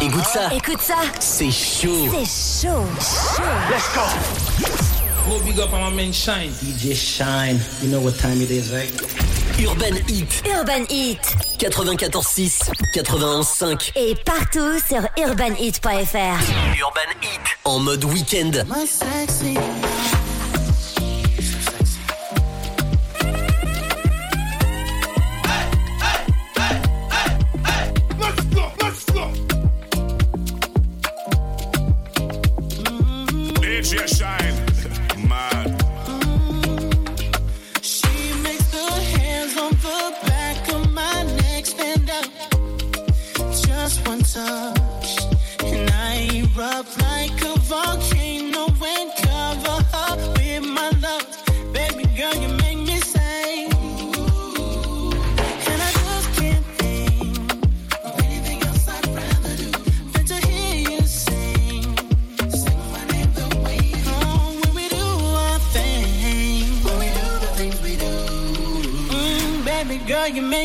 Écoute ça. C'est chaud. Let's go. Big up Shine. DJ Shine. You know what time it is, right? Urban Heat. Urban Heat. 94.6, 91.5. Et partout sur urbanheat.fr. Urban Heat. En mode week-end. My sexy.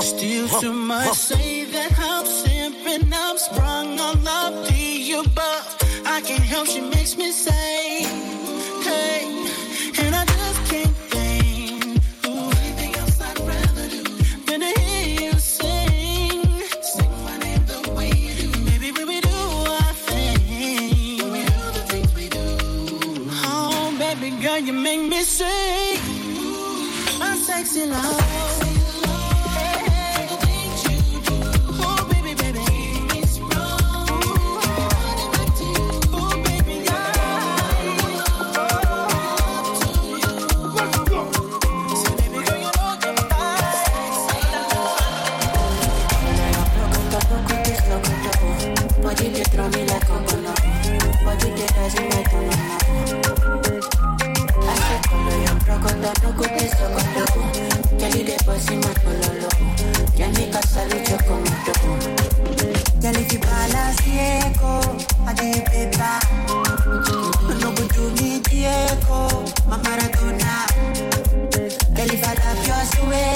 Still, some might say that I'm simping, I'm sprung on love the above. I can't help, she makes me say. up your sweat.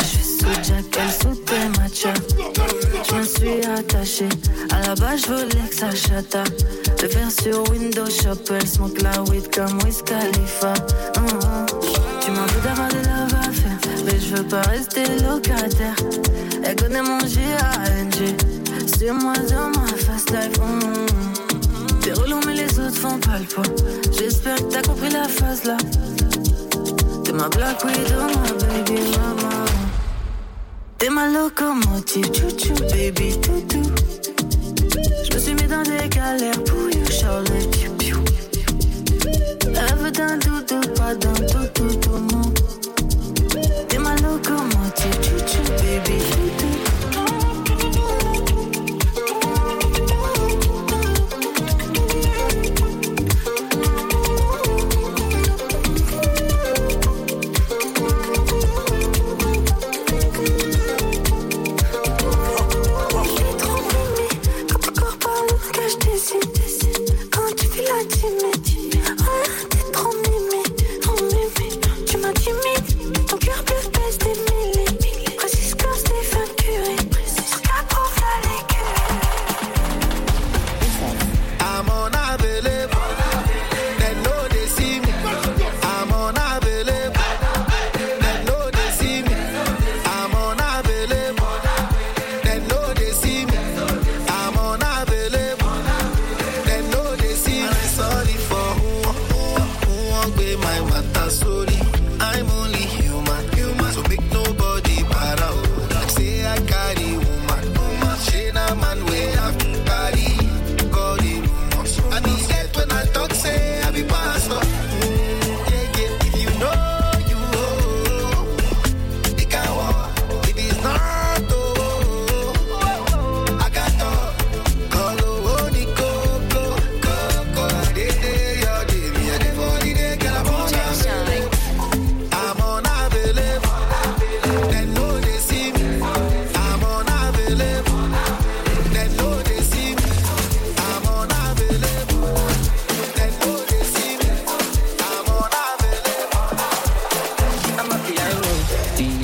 Je suis sous Jack, elle sous tes matchas. Je me suis attachée, à la base je voulais que ça chata. Le faire sur Windows Shop, elle smoke la weed comme Wiz Khalifa. Hum. Tu m'en veux d'avoir de la à faire, mais je veux pas rester locataire. Elle connaît mon G-A-N-G, c'est moi dans ma fast life. hum. T'es relou mais les autres font pas le poids J'espère que t'as compris la phase là T'es ma black widow, ma baby ma locomotive, chouchou, baby toutou Je me suis mis dans des galères pour you, Charlie, piou piou veut d'un doudou, pas d'un toutou, tout mon T'es ma locomotive, chouchou, baby. toutou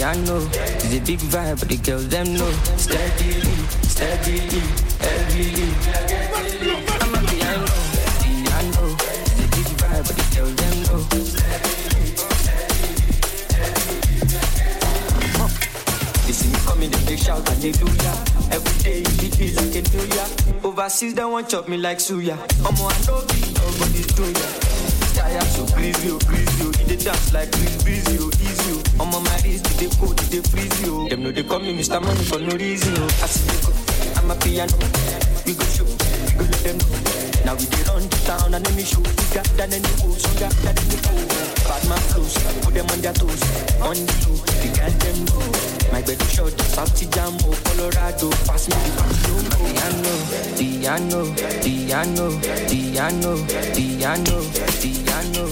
piano. It's a big vibe, but the girls them know. Steadily, steadily, heavily. I'm a piano, piano. It's a big vibe, but the girls them know. They see me coming, they big shout hallelujah. Every day you beat me like a new year. Overseas they want chop me like suya. I'm on no beat, nobody's doing ya. Tire so greasy, oh greasy, oh. Dance like breeze, breezy, oh easy, oh. I'm on my wrist, they cold, they freeze, oh. Them know they call me Mr. Money for no reason, oh. I see they go, I'm a piano. We go show, we go let them know. Now we dey run the town and show, we got than any so got than any fool. on their toes. On the low, the girl them know. My bed shot, Bapti Jambo, oh, Colorado, pass me the piano, piano, piano, piano, piano, piano, piano,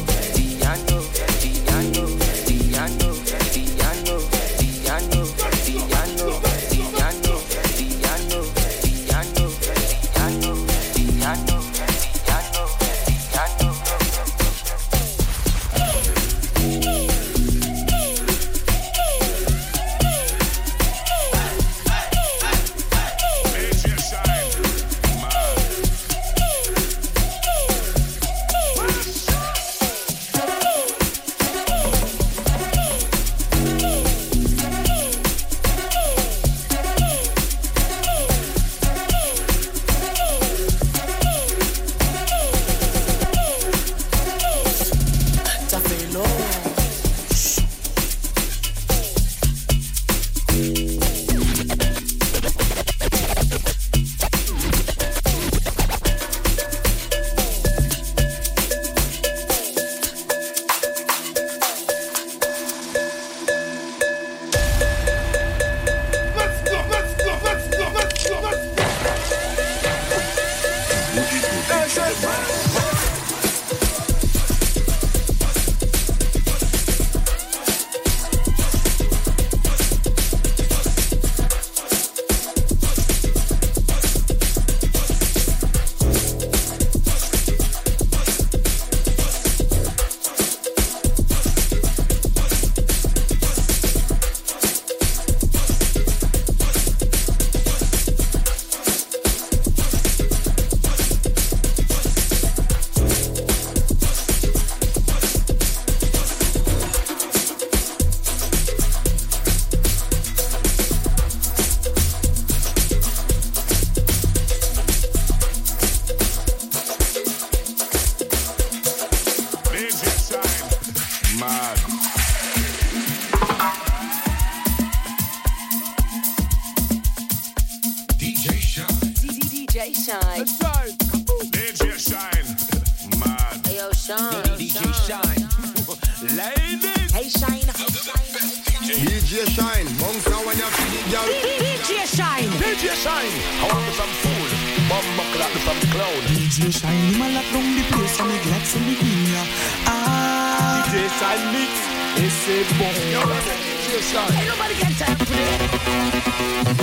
DJ Shynn. I want me some fool. Bomba clap me some clown. DJ Shynn, him a lock down the place and me glad to me in ya. Ah, DJ Shynn mix. It's a bomb. Yo, that's a DJ Shynn. Ain't nobody got time for that.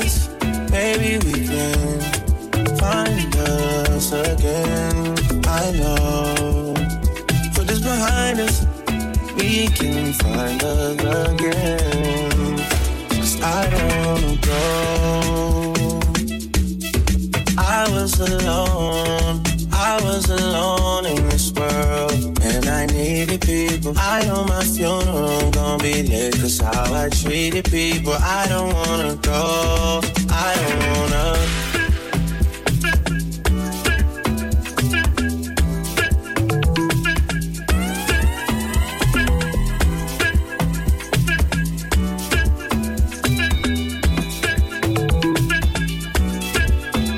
Us. Maybe we can find us again. I know. Put this behind us, we can find us again. Cause I don't wanna go. I was alone. I was alone treated people. I know my funeral gon' be lit, cause how I treated people. I don't wanna go, I don't wanna.